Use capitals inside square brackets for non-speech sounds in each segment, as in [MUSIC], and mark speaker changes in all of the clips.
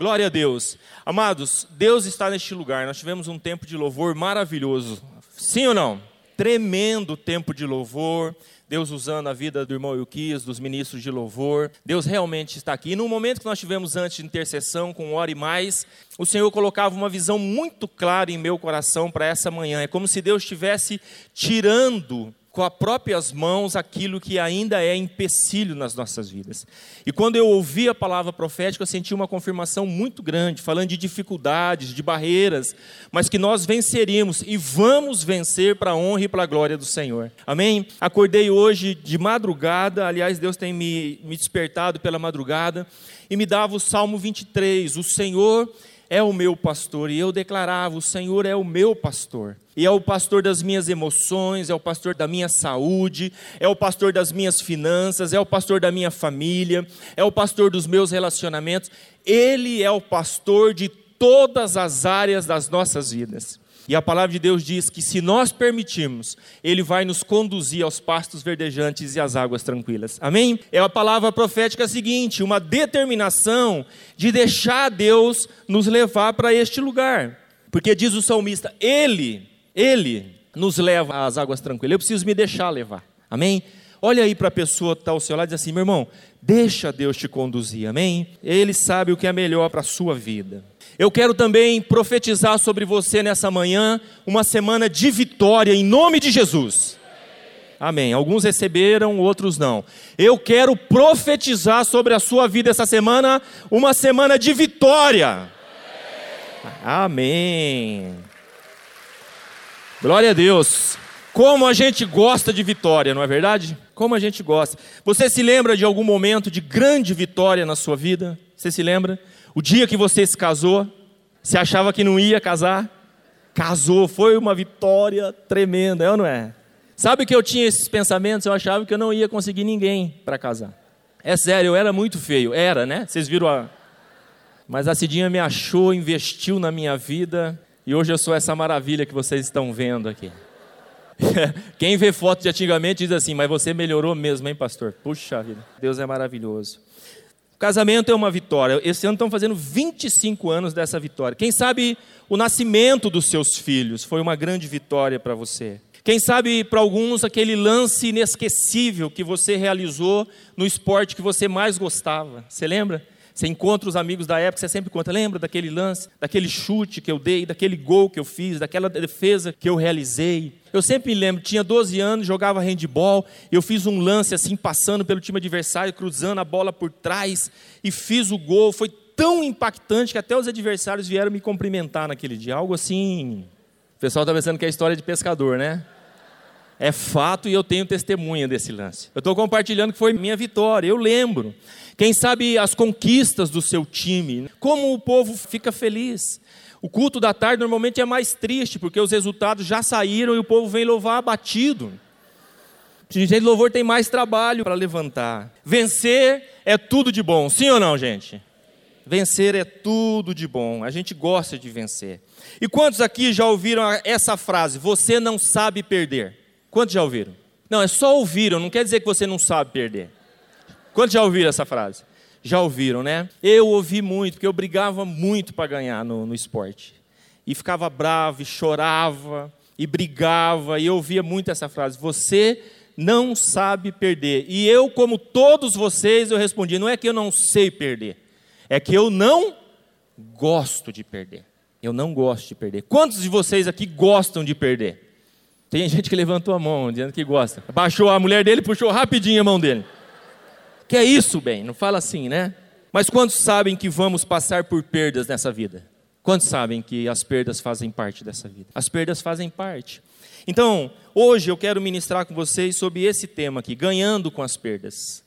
Speaker 1: Glória a Deus. Amados, Deus está neste lugar. Nós tivemos um tempo de louvor maravilhoso. Sim ou não? Tremendo tempo de louvor. Deus usando a vida do irmão Euquias, dos ministros de louvor. Deus realmente está aqui. E no momento que nós tivemos antes de intercessão, com hora e mais, o Senhor colocava uma visão muito clara em meu coração para essa manhã. É como se Deus estivesse tirando com as próprias mãos aquilo que ainda é empecilho nas nossas vidas. E quando eu ouvi a palavra profética, eu senti uma confirmação muito grande, falando de dificuldades, de barreiras, mas que nós venceríamos e vamos vencer para a honra e para a glória do Senhor. Amém? Acordei hoje de madrugada, aliás, Deus tem me, me despertado pela madrugada e me dava o Salmo 23, o Senhor é o meu pastor. E eu declarava: o Senhor é o meu pastor. E é o pastor das minhas emoções, é o pastor da minha saúde, é o pastor das minhas finanças, é o pastor da minha família, é o pastor dos meus relacionamentos. Ele é o pastor de todas as áreas das nossas vidas. E a palavra de Deus diz que se nós permitirmos, Ele vai nos conduzir aos pastos verdejantes e às águas tranquilas. Amém? É a palavra profética seguinte: uma determinação de deixar Deus nos levar para este lugar. Porque diz o salmista: Ele, Ele nos leva às águas tranquilas. Eu preciso me deixar levar. Amém? Olha aí para a pessoa que está ao seu lado e diz assim: meu irmão, deixa Deus te conduzir. Amém? Ele sabe o que é melhor para a sua vida. Eu quero também profetizar sobre você nessa manhã uma semana de vitória em nome de Jesus. Amém. Alguns receberam, outros não. Eu quero profetizar sobre a sua vida essa semana uma semana de vitória. Amém. Glória a Deus. Como a gente gosta de vitória, não é verdade? Como a gente gosta. Você se lembra de algum momento de grande vitória na sua vida? Você se lembra? O dia que você se casou, você achava que não ia casar? Casou, foi uma vitória tremenda, é ou não é? Sabe que eu tinha esses pensamentos? Eu achava que eu não ia conseguir ninguém para casar. É sério, eu era muito feio. Era, né? Vocês viram a. Mas a Cidinha me achou, investiu na minha vida. E hoje eu sou essa maravilha que vocês estão vendo aqui. [LAUGHS] Quem vê foto de antigamente diz assim, mas você melhorou mesmo, hein, pastor? Puxa vida, Deus é maravilhoso. Casamento é uma vitória. Esse ano estão fazendo 25 anos dessa vitória. Quem sabe o nascimento dos seus filhos foi uma grande vitória para você. Quem sabe para alguns aquele lance inesquecível que você realizou no esporte que você mais gostava. Você lembra? Você encontra os amigos da época, você sempre conta, lembra daquele lance, daquele chute que eu dei, daquele gol que eu fiz, daquela defesa que eu realizei. Eu sempre me lembro, tinha 12 anos, jogava handball, eu fiz um lance assim, passando pelo time adversário, cruzando a bola por trás e fiz o gol. Foi tão impactante que até os adversários vieram me cumprimentar naquele dia. Algo assim. O pessoal está pensando que é história de pescador, né? É fato e eu tenho testemunha desse lance. Eu estou compartilhando que foi minha vitória, eu lembro. Quem sabe as conquistas do seu time, como o povo fica feliz. O culto da tarde normalmente é mais triste, porque os resultados já saíram e o povo vem louvar abatido. Gente, louvor tem mais trabalho para levantar. Vencer é tudo de bom, sim ou não, gente? Vencer é tudo de bom. A gente gosta de vencer. E quantos aqui já ouviram essa frase? Você não sabe perder. Quantos já ouviram? Não, é só ouviram, não quer dizer que você não sabe perder. Quantos já ouviram essa frase? Já ouviram, né? Eu ouvi muito, porque eu brigava muito para ganhar no, no esporte. E ficava bravo, e chorava, e brigava, e eu ouvia muito essa frase: Você não sabe perder. E eu, como todos vocês, eu respondi: Não é que eu não sei perder, é que eu não gosto de perder. Eu não gosto de perder. Quantos de vocês aqui gostam de perder? Tem gente que levantou a mão dizendo que gosta. Baixou a mulher dele, puxou rapidinho a mão dele. Que é isso, bem? Não fala assim, né? Mas quantos sabem que vamos passar por perdas nessa vida? Quantos sabem que as perdas fazem parte dessa vida? As perdas fazem parte. Então, hoje eu quero ministrar com vocês sobre esse tema aqui, ganhando com as perdas.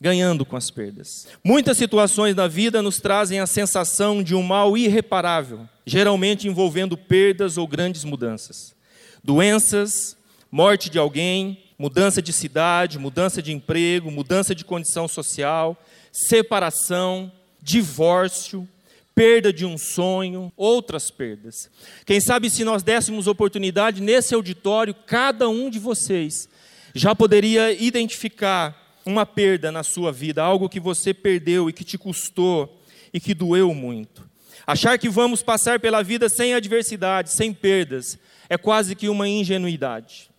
Speaker 1: Ganhando com as perdas. Muitas situações da vida nos trazem a sensação de um mal irreparável, geralmente envolvendo perdas ou grandes mudanças. Doenças, morte de alguém, mudança de cidade, mudança de emprego, mudança de condição social, separação, divórcio, perda de um sonho, outras perdas. Quem sabe se nós dessemos oportunidade nesse auditório, cada um de vocês já poderia identificar uma perda na sua vida, algo que você perdeu e que te custou e que doeu muito. Achar que vamos passar pela vida sem adversidades, sem perdas, é quase que uma ingenuidade.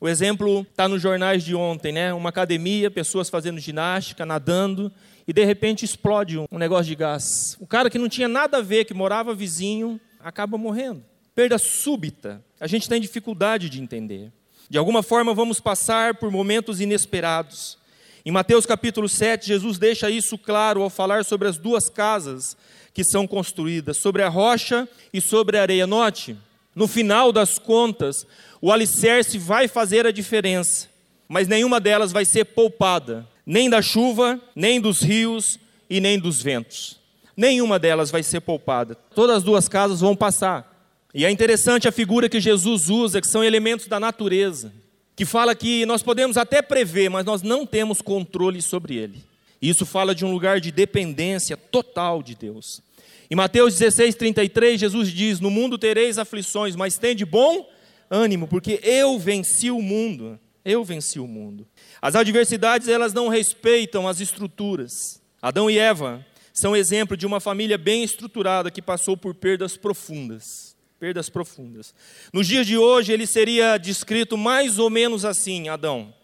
Speaker 1: O exemplo está nos jornais de ontem, né? Uma academia, pessoas fazendo ginástica, nadando, e de repente explode um negócio de gás. O cara que não tinha nada a ver, que morava vizinho, acaba morrendo. Perda súbita. A gente tem dificuldade de entender. De alguma forma vamos passar por momentos inesperados. Em Mateus capítulo 7, Jesus deixa isso claro ao falar sobre as duas casas que são construídas, sobre a rocha e sobre a areia. Note, no final das contas, o alicerce vai fazer a diferença, mas nenhuma delas vai ser poupada, nem da chuva, nem dos rios e nem dos ventos. Nenhuma delas vai ser poupada. Todas as duas casas vão passar. E é interessante a figura que Jesus usa, que são elementos da natureza que fala que nós podemos até prever, mas nós não temos controle sobre ele. Isso fala de um lugar de dependência total de Deus. Em Mateus 16, 33, Jesus diz: No mundo tereis aflições, mas tende bom ânimo, porque eu venci o mundo. Eu venci o mundo. As adversidades, elas não respeitam as estruturas. Adão e Eva são exemplo de uma família bem estruturada que passou por perdas profundas perdas profundas. Nos dias de hoje, ele seria descrito mais ou menos assim: Adão.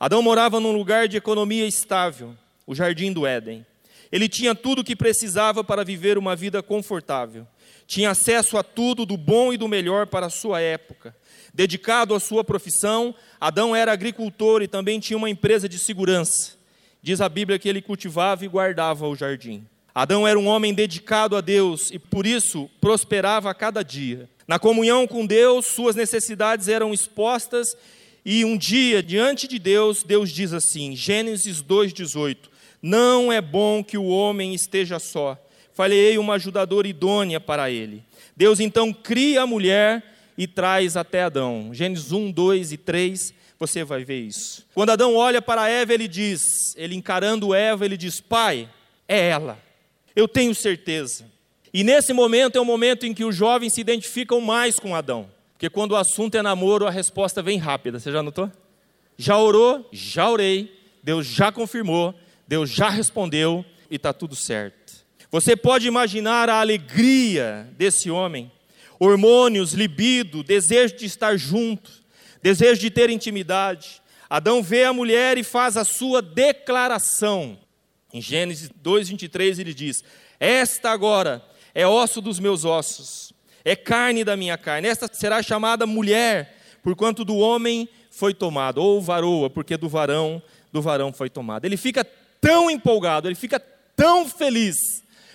Speaker 1: Adão morava num lugar de economia estável, o jardim do Éden. Ele tinha tudo o que precisava para viver uma vida confortável. Tinha acesso a tudo do bom e do melhor para a sua época. Dedicado à sua profissão, Adão era agricultor e também tinha uma empresa de segurança. Diz a Bíblia que ele cultivava e guardava o jardim. Adão era um homem dedicado a Deus e por isso prosperava a cada dia. Na comunhão com Deus, suas necessidades eram expostas e um dia, diante de Deus, Deus diz assim, Gênesis 2,18: Não é bom que o homem esteja só, falei uma ajudadora idônea para ele. Deus então cria a mulher e traz até Adão. Gênesis 1, 2 e 3, você vai ver isso. Quando Adão olha para Eva, ele diz, ele encarando Eva, ele diz: Pai, é ela. Eu tenho certeza. E nesse momento é o momento em que os jovens se identificam mais com Adão. Porque quando o assunto é namoro, a resposta vem rápida. Você já notou? Já orou? Já orei. Deus já confirmou. Deus já respondeu. E está tudo certo. Você pode imaginar a alegria desse homem. Hormônios, libido, desejo de estar junto, desejo de ter intimidade. Adão vê a mulher e faz a sua declaração. Em Gênesis 2:23 ele diz: Esta agora é osso dos meus ossos, é carne da minha carne. Esta será chamada mulher, porquanto do homem foi tomado, ou varoa, porque do varão, do varão foi tomado. Ele fica tão empolgado, ele fica tão feliz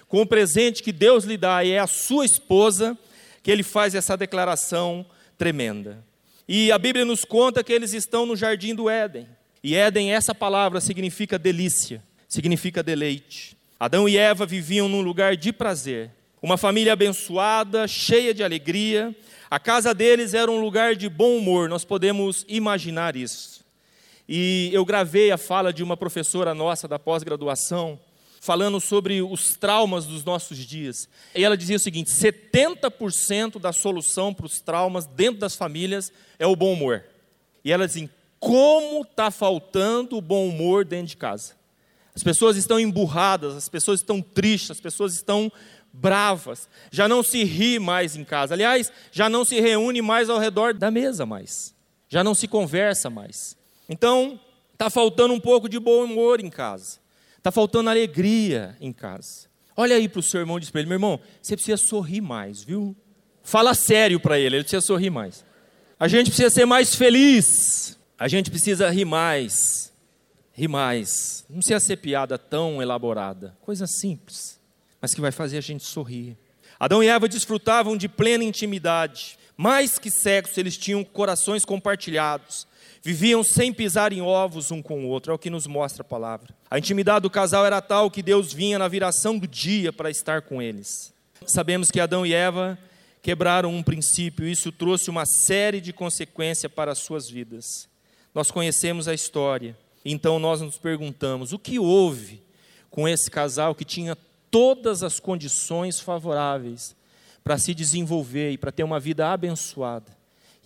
Speaker 1: com o presente que Deus lhe dá e é a sua esposa, que ele faz essa declaração tremenda. E a Bíblia nos conta que eles estão no jardim do Éden. E Éden, essa palavra significa delícia significa deleite. Adão e Eva viviam num lugar de prazer, uma família abençoada, cheia de alegria. A casa deles era um lugar de bom humor, nós podemos imaginar isso. E eu gravei a fala de uma professora nossa da pós-graduação, falando sobre os traumas dos nossos dias. E ela dizia o seguinte: 70% da solução para os traumas dentro das famílias é o bom humor. E ela dizia: como está faltando o bom humor dentro de casa? As pessoas estão emburradas, as pessoas estão tristes, as pessoas estão bravas. Já não se ri mais em casa. Aliás, já não se reúne mais ao redor da mesa mais. Já não se conversa mais. Então, está faltando um pouco de bom humor em casa. Está faltando alegria em casa. Olha aí para o seu irmão e diz para ele, meu irmão, você precisa sorrir mais, viu? Fala sério para ele, ele precisa sorrir mais. A gente precisa ser mais feliz. A gente precisa rir mais rir mais. Não precisa ser piada tão elaborada. Coisa simples, mas que vai fazer a gente sorrir. Adão e Eva desfrutavam de plena intimidade. Mais que sexo, eles tinham corações compartilhados. Viviam sem pisar em ovos um com o outro, é o que nos mostra a palavra. A intimidade do casal era tal que Deus vinha na viração do dia para estar com eles. Sabemos que Adão e Eva quebraram um princípio, e isso trouxe uma série de consequências para as suas vidas. Nós conhecemos a história. Então nós nos perguntamos: o que houve com esse casal que tinha todas as condições favoráveis para se desenvolver e para ter uma vida abençoada?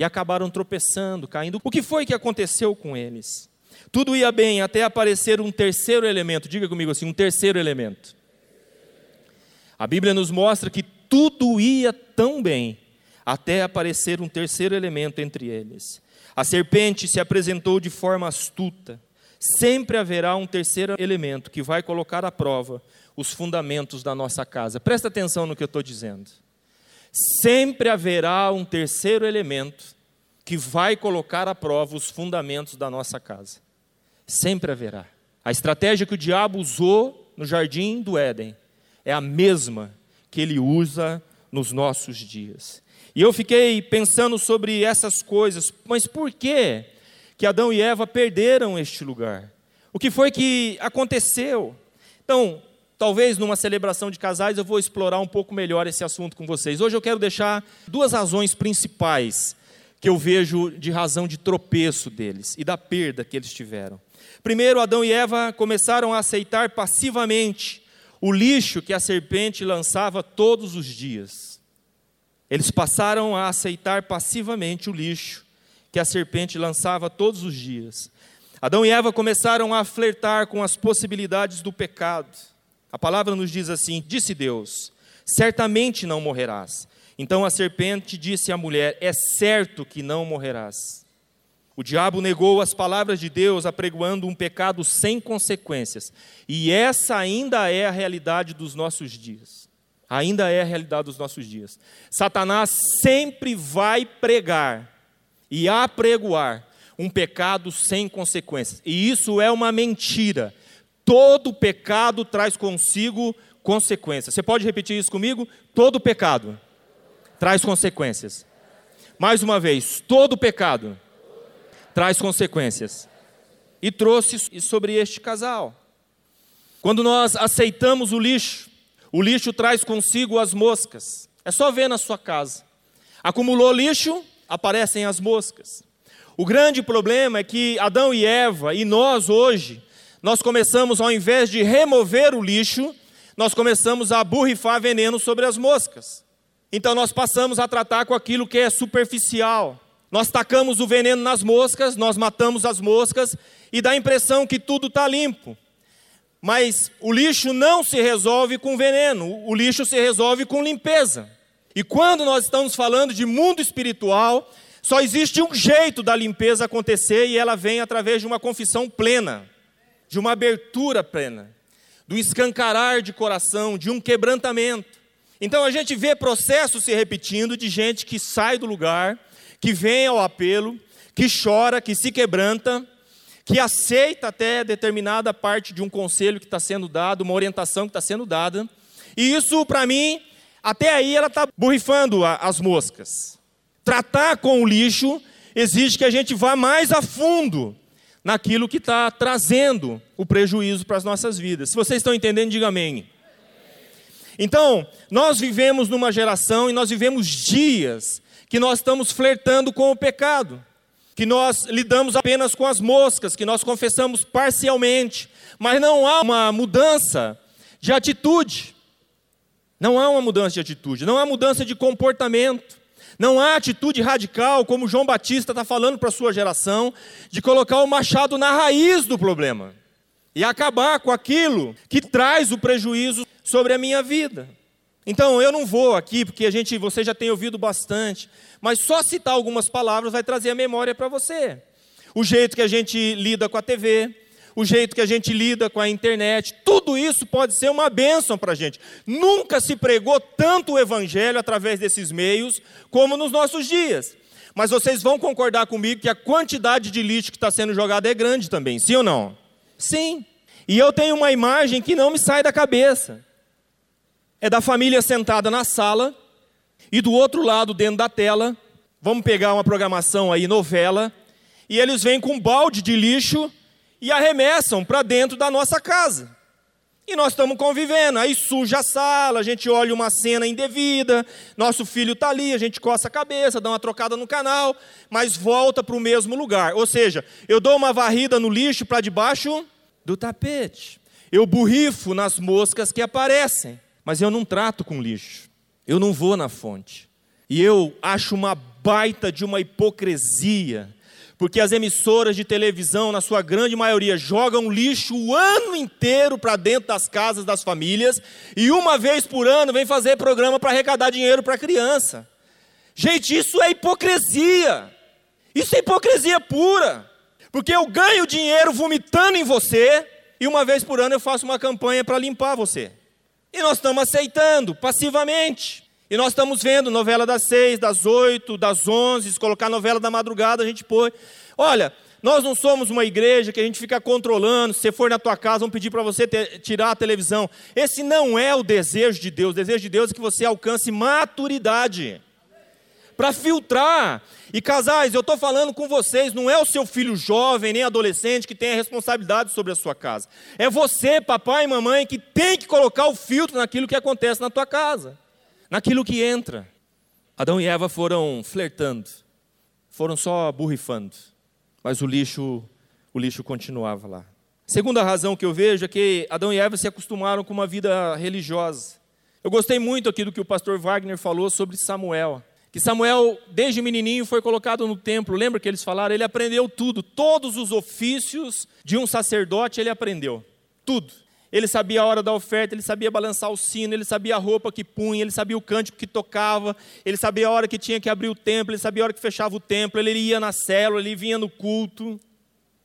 Speaker 1: E acabaram tropeçando, caindo. O que foi que aconteceu com eles? Tudo ia bem até aparecer um terceiro elemento. Diga comigo assim: um terceiro elemento. A Bíblia nos mostra que tudo ia tão bem, até aparecer um terceiro elemento entre eles. A serpente se apresentou de forma astuta. Sempre haverá um terceiro elemento que vai colocar à prova os fundamentos da nossa casa. Presta atenção no que eu estou dizendo. Sempre haverá um terceiro elemento que vai colocar à prova os fundamentos da nossa casa. Sempre haverá. A estratégia que o diabo usou no jardim do Éden é a mesma que ele usa nos nossos dias. E eu fiquei pensando sobre essas coisas, mas por que que Adão e Eva perderam este lugar? O que foi que aconteceu? Então, talvez numa celebração de casais eu vou explorar um pouco melhor esse assunto com vocês. Hoje eu quero deixar duas razões principais que eu vejo de razão de tropeço deles e da perda que eles tiveram. Primeiro, Adão e Eva começaram a aceitar passivamente o lixo que a serpente lançava todos os dias. Eles passaram a aceitar passivamente o lixo que a serpente lançava todos os dias. Adão e Eva começaram a flertar com as possibilidades do pecado. A palavra nos diz assim: Disse Deus: Certamente não morrerás. Então a serpente disse à mulher: É certo que não morrerás. O diabo negou as palavras de Deus, apregoando um pecado sem consequências. E essa ainda é a realidade dos nossos dias ainda é a realidade dos nossos dias. Satanás sempre vai pregar e apregoar um pecado sem consequências. E isso é uma mentira. Todo pecado traz consigo consequências. Você pode repetir isso comigo? Todo pecado traz consequências. Mais uma vez, todo pecado traz consequências. E trouxe sobre este casal. Quando nós aceitamos o lixo, o lixo traz consigo as moscas. É só ver na sua casa. Acumulou lixo, aparecem as moscas. O grande problema é que Adão e Eva, e nós hoje, nós começamos, ao invés de remover o lixo, nós começamos a borrifar veneno sobre as moscas. Então nós passamos a tratar com aquilo que é superficial. Nós tacamos o veneno nas moscas, nós matamos as moscas e dá a impressão que tudo está limpo. Mas o lixo não se resolve com veneno, o lixo se resolve com limpeza. E quando nós estamos falando de mundo espiritual, só existe um jeito da limpeza acontecer e ela vem através de uma confissão plena, de uma abertura plena, do escancarar de coração, de um quebrantamento. Então a gente vê processos se repetindo de gente que sai do lugar, que vem ao apelo, que chora, que se quebranta, que aceita até determinada parte de um conselho que está sendo dado, uma orientação que está sendo dada, e isso, para mim, até aí ela está borrifando as moscas. Tratar com o lixo exige que a gente vá mais a fundo naquilo que está trazendo o prejuízo para as nossas vidas. Se vocês estão entendendo, diga amém. Então, nós vivemos numa geração e nós vivemos dias que nós estamos flertando com o pecado que nós lidamos apenas com as moscas, que nós confessamos parcialmente, mas não há uma mudança de atitude. Não há uma mudança de atitude, não há mudança de comportamento. Não há atitude radical, como João Batista está falando para a sua geração, de colocar o machado na raiz do problema e acabar com aquilo que traz o prejuízo sobre a minha vida. Então, eu não vou aqui, porque a gente, você já tem ouvido bastante, mas só citar algumas palavras vai trazer a memória para você. O jeito que a gente lida com a TV, o jeito que a gente lida com a internet, tudo isso pode ser uma bênção para a gente. Nunca se pregou tanto o evangelho através desses meios como nos nossos dias. Mas vocês vão concordar comigo que a quantidade de lixo que está sendo jogado é grande também, sim ou não? Sim. E eu tenho uma imagem que não me sai da cabeça é da família sentada na sala e do outro lado, dentro da tela, vamos pegar uma programação aí, novela, e eles vêm com um balde de lixo e arremessam para dentro da nossa casa. E nós estamos convivendo, aí suja a sala, a gente olha uma cena indevida, nosso filho está ali, a gente coça a cabeça, dá uma trocada no canal, mas volta para o mesmo lugar. Ou seja, eu dou uma varrida no lixo para debaixo do tapete. Eu borrifo nas moscas que aparecem mas eu não trato com lixo, eu não vou na fonte. E eu acho uma baita de uma hipocrisia, porque as emissoras de televisão, na sua grande maioria, jogam lixo o ano inteiro para dentro das casas das famílias e uma vez por ano vem fazer programa para arrecadar dinheiro para criança. Gente, isso é hipocrisia. Isso é hipocrisia pura. Porque eu ganho dinheiro vomitando em você e uma vez por ano eu faço uma campanha para limpar você. E nós estamos aceitando passivamente. E nós estamos vendo novela das seis, das oito, das onze, se colocar novela da madrugada, a gente põe. Olha, nós não somos uma igreja que a gente fica controlando, se você for na tua casa, vão pedir para você tirar a televisão. Esse não é o desejo de Deus. O desejo de Deus é que você alcance maturidade. Para filtrar. E casais, eu estou falando com vocês, não é o seu filho jovem, nem adolescente que tem a responsabilidade sobre a sua casa. É você, papai e mamãe, que tem que colocar o filtro naquilo que acontece na tua casa naquilo que entra. Adão e Eva foram flertando, foram só burrifando, mas o lixo, o lixo continuava lá. Segunda razão que eu vejo é que Adão e Eva se acostumaram com uma vida religiosa. Eu gostei muito aqui do que o pastor Wagner falou sobre Samuel. Que Samuel, desde menininho, foi colocado no templo. Lembra que eles falaram? Ele aprendeu tudo. Todos os ofícios de um sacerdote ele aprendeu. Tudo. Ele sabia a hora da oferta, ele sabia balançar o sino, ele sabia a roupa que punha, ele sabia o cântico que tocava, ele sabia a hora que tinha que abrir o templo, ele sabia a hora que fechava o templo, ele ia na célula, ele vinha no culto,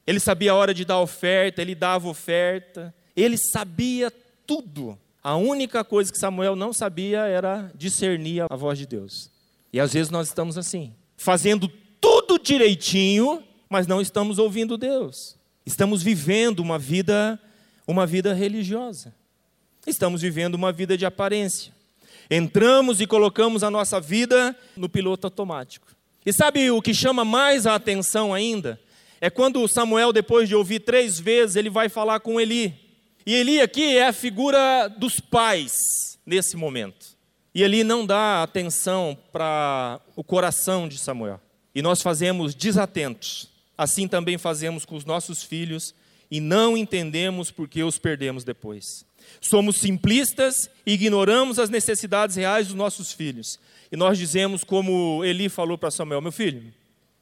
Speaker 1: ele sabia a hora de dar oferta, ele dava oferta, ele sabia tudo. A única coisa que Samuel não sabia era discernir a voz de Deus. E às vezes nós estamos assim, fazendo tudo direitinho, mas não estamos ouvindo Deus. Estamos vivendo uma vida uma vida religiosa. Estamos vivendo uma vida de aparência. Entramos e colocamos a nossa vida no piloto automático. E sabe o que chama mais a atenção ainda? É quando Samuel, depois de ouvir três vezes, ele vai falar com Eli. E Eli aqui é a figura dos pais nesse momento. E Eli não dá atenção para o coração de Samuel. E nós fazemos desatentos. Assim também fazemos com os nossos filhos e não entendemos porque os perdemos depois. Somos simplistas e ignoramos as necessidades reais dos nossos filhos. E nós dizemos, como Eli falou para Samuel: Meu filho,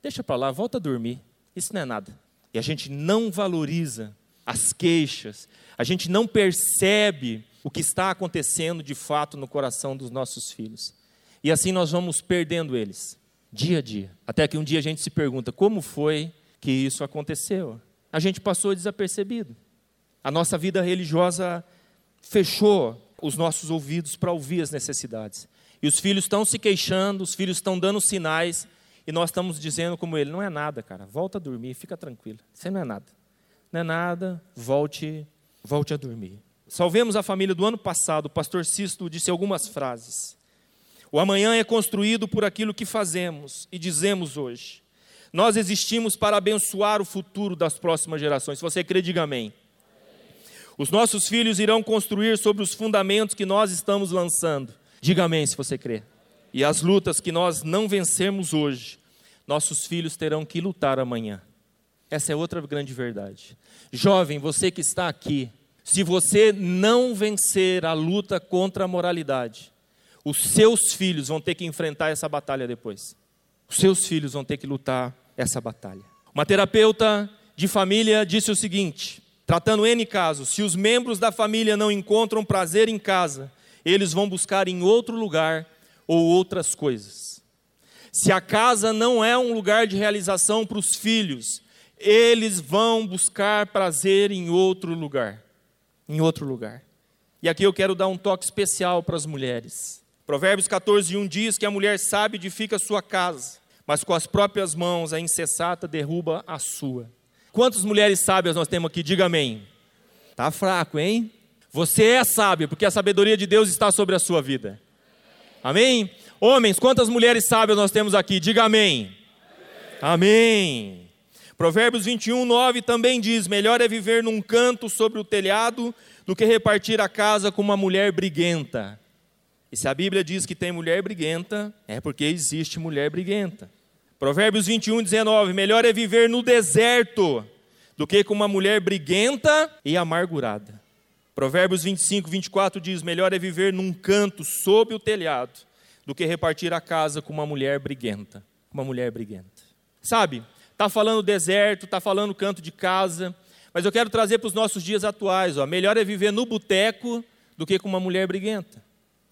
Speaker 1: deixa para lá, volta a dormir. Isso não é nada. E a gente não valoriza as queixas, a gente não percebe o que está acontecendo de fato no coração dos nossos filhos. E assim nós vamos perdendo eles, dia a dia. Até que um dia a gente se pergunta: como foi que isso aconteceu? A gente passou desapercebido. A nossa vida religiosa fechou os nossos ouvidos para ouvir as necessidades. E os filhos estão se queixando, os filhos estão dando sinais, e nós estamos dizendo como ele: não é nada, cara, volta a dormir, fica tranquilo, isso não é nada. Não é nada, volte, volte a dormir. Salvemos a família do ano passado, o pastor Sisto disse algumas frases. O amanhã é construído por aquilo que fazemos e dizemos hoje. Nós existimos para abençoar o futuro das próximas gerações. Se você crê, diga amém. Os nossos filhos irão construir sobre os fundamentos que nós estamos lançando. Diga amém se você crê. E as lutas que nós não vencermos hoje, nossos filhos terão que lutar amanhã. Essa é outra grande verdade. Jovem, você que está aqui, se você não vencer a luta contra a moralidade, os seus filhos vão ter que enfrentar essa batalha depois. Os seus filhos vão ter que lutar essa batalha. Uma terapeuta de família disse o seguinte: tratando N casos, se os membros da família não encontram prazer em casa, eles vão buscar em outro lugar ou outras coisas. Se a casa não é um lugar de realização para os filhos, eles vão buscar prazer em outro lugar. Em outro lugar. E aqui eu quero dar um toque especial para as mulheres. Provérbios 14, 1 diz que a mulher sábia edifica sua casa, mas com as próprias mãos a insensata derruba a sua. Quantas mulheres sábias nós temos aqui? Diga amém. Tá fraco, hein? Você é sábio, porque a sabedoria de Deus está sobre a sua vida. Amém? Homens, quantas mulheres sábias nós temos aqui? Diga amém. Amém. Provérbios 21, 9 também diz: Melhor é viver num canto sobre o telhado do que repartir a casa com uma mulher briguenta. E se a Bíblia diz que tem mulher briguenta, é porque existe mulher briguenta. Provérbios 21, 19: Melhor é viver no deserto do que com uma mulher briguenta e amargurada. Provérbios 25, 24 diz: Melhor é viver num canto sob o telhado do que repartir a casa com uma mulher briguenta. Uma mulher briguenta. Sabe, está falando deserto, está falando canto de casa, mas eu quero trazer para os nossos dias atuais. Ó, melhor é viver no boteco do que com uma mulher briguenta.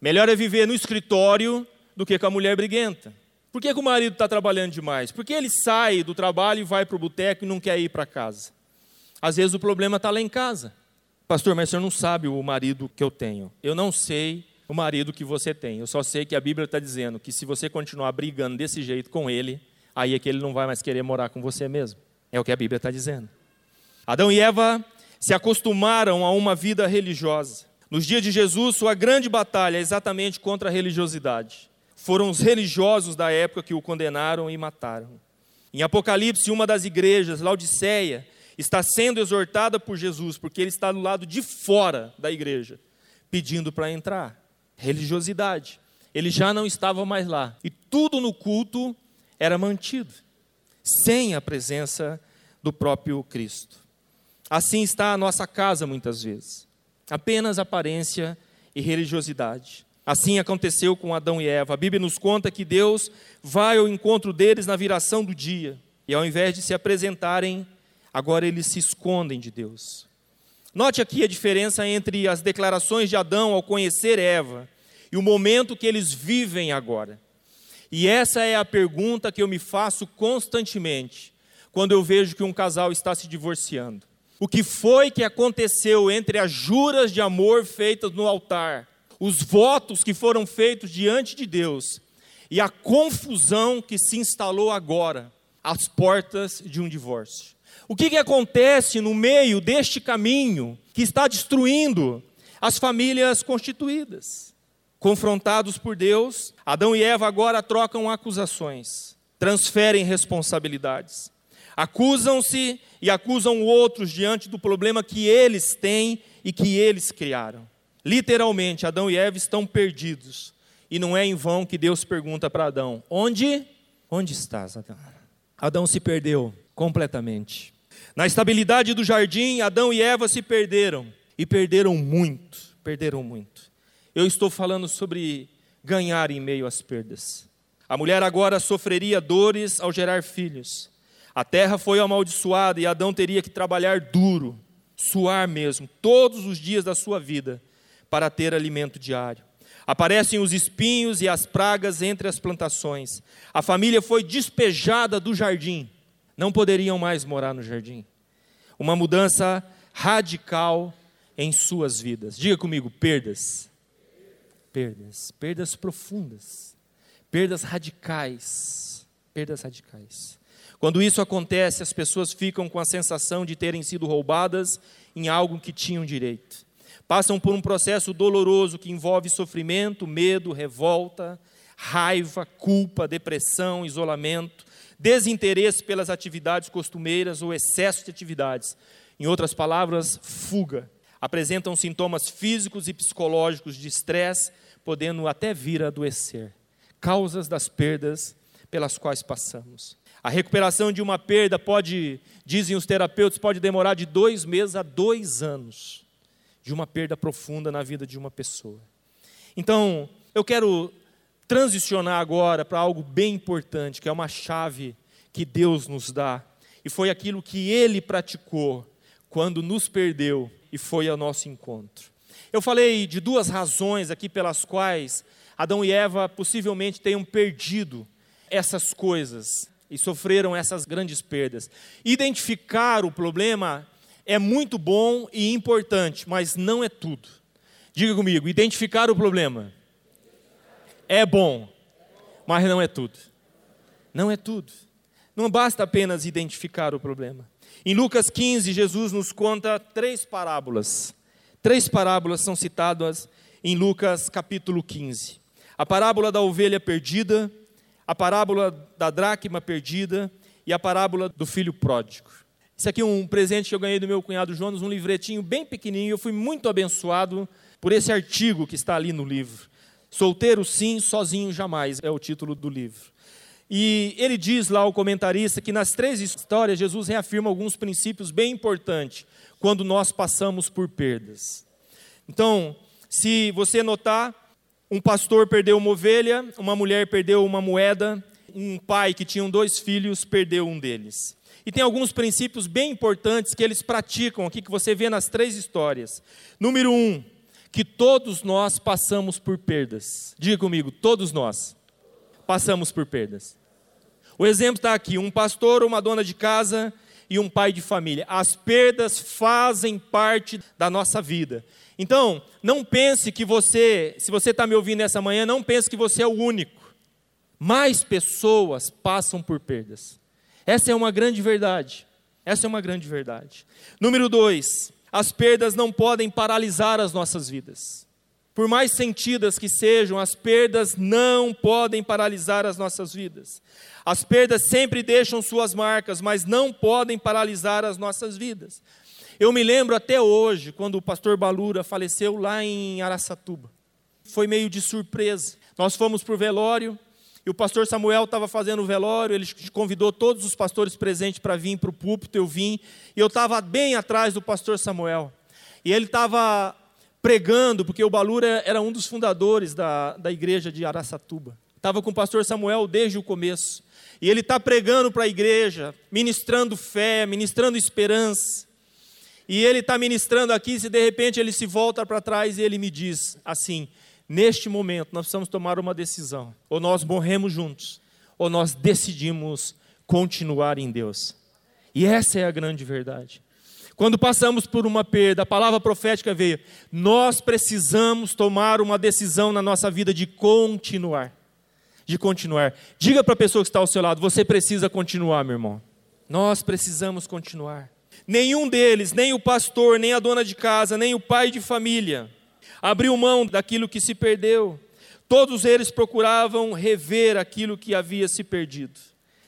Speaker 1: Melhor é viver no escritório do que com a mulher briguenta. Por que, que o marido está trabalhando demais? Porque ele sai do trabalho e vai para o boteco e não quer ir para casa. Às vezes o problema está lá em casa. Pastor, mas o senhor não sabe o marido que eu tenho. Eu não sei o marido que você tem. Eu só sei que a Bíblia está dizendo que se você continuar brigando desse jeito com ele, aí é que ele não vai mais querer morar com você mesmo. É o que a Bíblia está dizendo. Adão e Eva se acostumaram a uma vida religiosa. Nos dias de Jesus, sua grande batalha é exatamente contra a religiosidade. Foram os religiosos da época que o condenaram e mataram. Em Apocalipse, uma das igrejas, Laodiceia, está sendo exortada por Jesus, porque ele está do lado de fora da igreja, pedindo para entrar. Religiosidade. Ele já não estava mais lá. E tudo no culto era mantido, sem a presença do próprio Cristo. Assim está a nossa casa muitas vezes. Apenas aparência e religiosidade. Assim aconteceu com Adão e Eva. A Bíblia nos conta que Deus vai ao encontro deles na viração do dia. E ao invés de se apresentarem, agora eles se escondem de Deus. Note aqui a diferença entre as declarações de Adão ao conhecer Eva e o momento que eles vivem agora. E essa é a pergunta que eu me faço constantemente quando eu vejo que um casal está se divorciando. O que foi que aconteceu entre as juras de amor feitas no altar os votos que foram feitos diante de Deus e a confusão que se instalou agora às portas de um divórcio. O que, que acontece no meio deste caminho que está destruindo as famílias constituídas? Confrontados por Deus, Adão e Eva agora trocam acusações, transferem responsabilidades, acusam-se e acusam outros diante do problema que eles têm e que eles criaram. Literalmente, Adão e Eva estão perdidos. E não é em vão que Deus pergunta para Adão: Onde? Onde estás, Adão? Adão se perdeu completamente. Na estabilidade do jardim, Adão e Eva se perderam. E perderam muito. Perderam muito. Eu estou falando sobre ganhar em meio às perdas. A mulher agora sofreria dores ao gerar filhos. A terra foi amaldiçoada e Adão teria que trabalhar duro, suar mesmo, todos os dias da sua vida para ter alimento diário. Aparecem os espinhos e as pragas entre as plantações. A família foi despejada do jardim. Não poderiam mais morar no jardim. Uma mudança radical em suas vidas. Diga comigo, perdas. Perdas, perdas profundas. Perdas radicais. Perdas radicais. Quando isso acontece, as pessoas ficam com a sensação de terem sido roubadas em algo que tinham direito passam por um processo doloroso que envolve sofrimento, medo, revolta, raiva, culpa, depressão, isolamento, desinteresse pelas atividades costumeiras ou excesso de atividades. Em outras palavras, fuga. Apresentam sintomas físicos e psicológicos de estresse, podendo até vir a adoecer. Causas das perdas pelas quais passamos. A recuperação de uma perda pode, dizem os terapeutas, pode demorar de dois meses a dois anos de uma perda profunda na vida de uma pessoa. Então, eu quero transicionar agora para algo bem importante, que é uma chave que Deus nos dá, e foi aquilo que Ele praticou quando nos perdeu e foi ao nosso encontro. Eu falei de duas razões aqui pelas quais Adão e Eva possivelmente tenham perdido essas coisas e sofreram essas grandes perdas. Identificar o problema é muito bom e importante, mas não é tudo. Diga comigo, identificar o problema é bom, mas não é tudo. Não é tudo. Não basta apenas identificar o problema. Em Lucas 15, Jesus nos conta três parábolas. Três parábolas são citadas em Lucas capítulo 15. A parábola da ovelha perdida, a parábola da dracma perdida e a parábola do filho pródigo. Isso aqui é um presente que eu ganhei do meu cunhado Jonas, um livretinho bem pequenininho. Eu fui muito abençoado por esse artigo que está ali no livro. Solteiro sim, sozinho jamais é o título do livro. E ele diz lá, o comentarista, que nas três histórias Jesus reafirma alguns princípios bem importantes quando nós passamos por perdas. Então, se você notar, um pastor perdeu uma ovelha, uma mulher perdeu uma moeda um pai que tinha dois filhos perdeu um deles. E tem alguns princípios bem importantes que eles praticam aqui, que você vê nas três histórias. Número um, que todos nós passamos por perdas. Diga comigo, todos nós passamos por perdas. O exemplo está aqui: um pastor, uma dona de casa e um pai de família. As perdas fazem parte da nossa vida. Então, não pense que você, se você está me ouvindo essa manhã, não pense que você é o único. Mais pessoas passam por perdas. Essa é uma grande verdade. Essa é uma grande verdade. Número dois, as perdas não podem paralisar as nossas vidas. Por mais sentidas que sejam, as perdas não podem paralisar as nossas vidas. As perdas sempre deixam suas marcas, mas não podem paralisar as nossas vidas. Eu me lembro até hoje, quando o pastor Balura faleceu lá em Araçatuba. Foi meio de surpresa. Nós fomos para o velório, e o pastor Samuel estava fazendo o velório, ele convidou todos os pastores presentes para vir para o púlpito, eu vim, e eu estava bem atrás do pastor Samuel. E ele estava pregando, porque o Balura era um dos fundadores da, da igreja de Araçatuba. Estava com o pastor Samuel desde o começo. E ele está pregando para a igreja, ministrando fé, ministrando esperança. E ele está ministrando aqui, se de repente ele se volta para trás e ele me diz assim: Neste momento, nós precisamos tomar uma decisão. Ou nós morremos juntos, ou nós decidimos continuar em Deus. E essa é a grande verdade. Quando passamos por uma perda, a palavra profética veio. Nós precisamos tomar uma decisão na nossa vida de continuar. De continuar. Diga para a pessoa que está ao seu lado: você precisa continuar, meu irmão. Nós precisamos continuar. Nenhum deles, nem o pastor, nem a dona de casa, nem o pai de família, abriu mão daquilo que se perdeu. Todos eles procuravam rever aquilo que havia se perdido.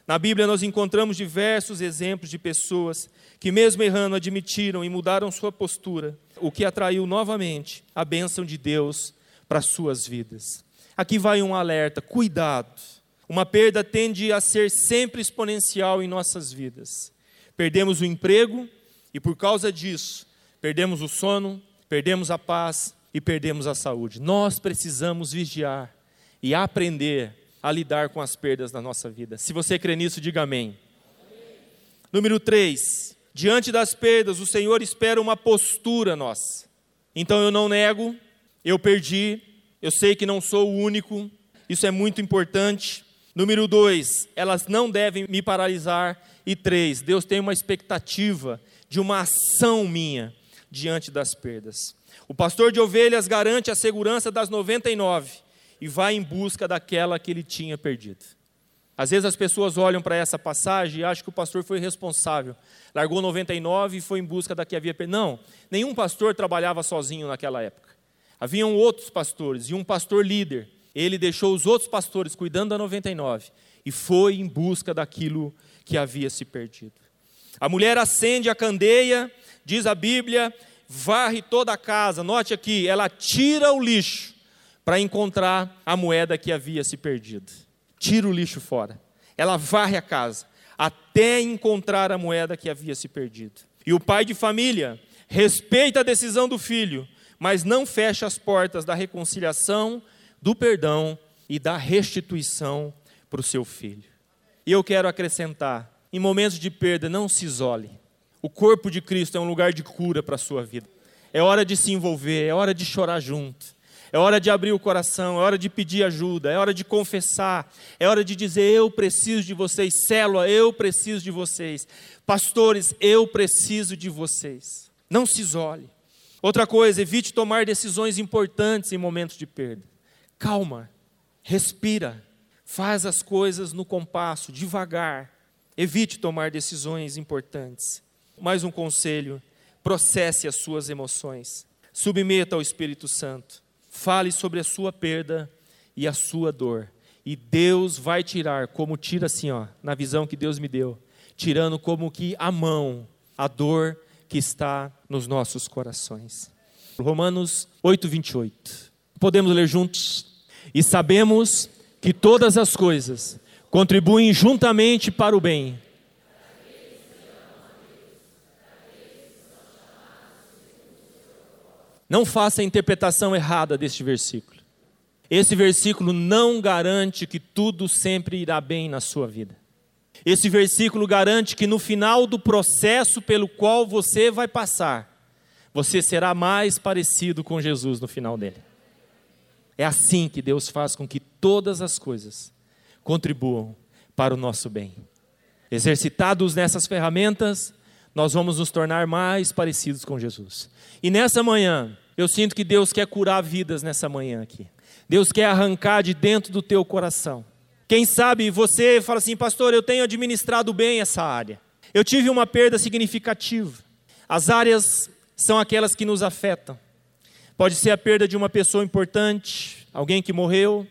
Speaker 1: Na Bíblia nós encontramos diversos exemplos de pessoas que, mesmo errando, admitiram e mudaram sua postura, o que atraiu novamente a bênção de Deus para suas vidas. Aqui vai um alerta: cuidado. Uma perda tende a ser sempre exponencial em nossas vidas. Perdemos o emprego e, por causa disso, perdemos o sono, perdemos a paz, e perdemos a saúde. Nós precisamos vigiar e aprender a lidar com as perdas na nossa vida. Se você crê nisso, diga amém. amém. Número 3. Diante das perdas, o Senhor espera uma postura nossa. Então eu não nego, eu perdi, eu sei que não sou o único, isso é muito importante. Número 2, elas não devem me paralisar. E 3, Deus tem uma expectativa de uma ação minha diante das perdas. O pastor de ovelhas garante a segurança das 99 e vai em busca daquela que ele tinha perdido. Às vezes as pessoas olham para essa passagem e acham que o pastor foi responsável. Largou 99 e foi em busca da que havia perdido. Não, nenhum pastor trabalhava sozinho naquela época. Haviam outros pastores e um pastor líder. Ele deixou os outros pastores cuidando da 99 e foi em busca daquilo que havia se perdido. A mulher acende a candeia, diz a Bíblia, varre toda a casa. Note aqui, ela tira o lixo para encontrar a moeda que havia se perdido. Tira o lixo fora. Ela varre a casa até encontrar a moeda que havia se perdido. E o pai de família respeita a decisão do filho, mas não fecha as portas da reconciliação, do perdão e da restituição para o seu filho. E eu quero acrescentar: em momentos de perda, não se isole. O corpo de Cristo é um lugar de cura para a sua vida. É hora de se envolver, é hora de chorar junto. É hora de abrir o coração, é hora de pedir ajuda, é hora de confessar, é hora de dizer: Eu preciso de vocês, célula, eu preciso de vocês, pastores, eu preciso de vocês. Não se isole. Outra coisa, evite tomar decisões importantes em momentos de perda. Calma, respira, faz as coisas no compasso, devagar. Evite tomar decisões importantes. Mais um conselho: processe as suas emoções, submeta ao Espírito Santo, fale sobre a sua perda e a sua dor, e Deus vai tirar, como tira assim, ó, na visão que Deus me deu, tirando como que a mão a dor que está nos nossos corações. Romanos 8, 28. Podemos ler juntos? E sabemos que todas as coisas contribuem juntamente para o bem Não faça a interpretação errada deste versículo. Esse versículo não garante que tudo sempre irá bem na sua vida. Esse versículo garante que no final do processo pelo qual você vai passar, você será mais parecido com Jesus no final dele. É assim que Deus faz com que todas as coisas contribuam para o nosso bem. Exercitados nessas ferramentas, nós vamos nos tornar mais parecidos com Jesus. E nessa manhã, eu sinto que Deus quer curar vidas nessa manhã aqui. Deus quer arrancar de dentro do teu coração. Quem sabe você fala assim, pastor, eu tenho administrado bem essa área. Eu tive uma perda significativa. As áreas são aquelas que nos afetam. Pode ser a perda de uma pessoa importante, alguém que morreu.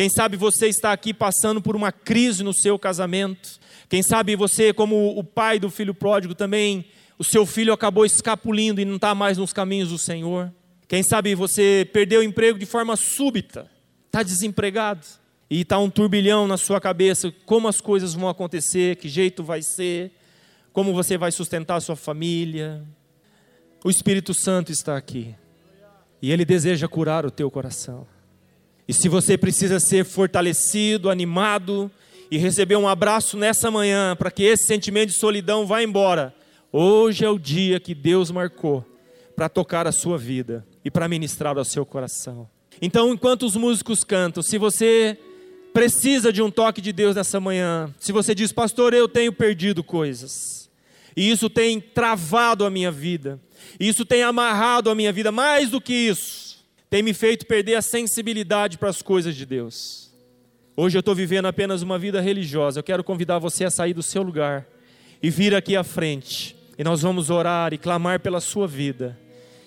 Speaker 1: Quem sabe você está aqui passando por uma crise no seu casamento. Quem sabe você, como o pai do filho pródigo, também o seu filho acabou escapulindo e não está mais nos caminhos do Senhor. Quem sabe você perdeu o emprego de forma súbita, está desempregado e está um turbilhão na sua cabeça: como as coisas vão acontecer, que jeito vai ser, como você vai sustentar a sua família. O Espírito Santo está aqui e ele deseja curar o teu coração. E se você precisa ser fortalecido, animado e receber um abraço nessa manhã para que esse sentimento de solidão vá embora, hoje é o dia que Deus marcou para tocar a sua vida e para ministrar ao seu coração. Então, enquanto os músicos cantam, se você precisa de um toque de Deus nessa manhã, se você diz, pastor, eu tenho perdido coisas, e isso tem travado a minha vida, isso tem amarrado a minha vida, mais do que isso, tem me feito perder a sensibilidade para as coisas de Deus. Hoje eu estou vivendo apenas uma vida religiosa. Eu quero convidar você a sair do seu lugar e vir aqui à frente. E nós vamos orar e clamar pela sua vida.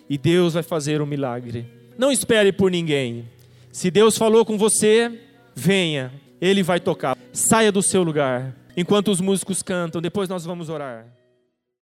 Speaker 1: E Deus vai fazer um milagre. Não espere por ninguém. Se Deus falou com você, venha. Ele vai tocar. Saia do seu lugar. Enquanto os músicos cantam, depois nós vamos orar.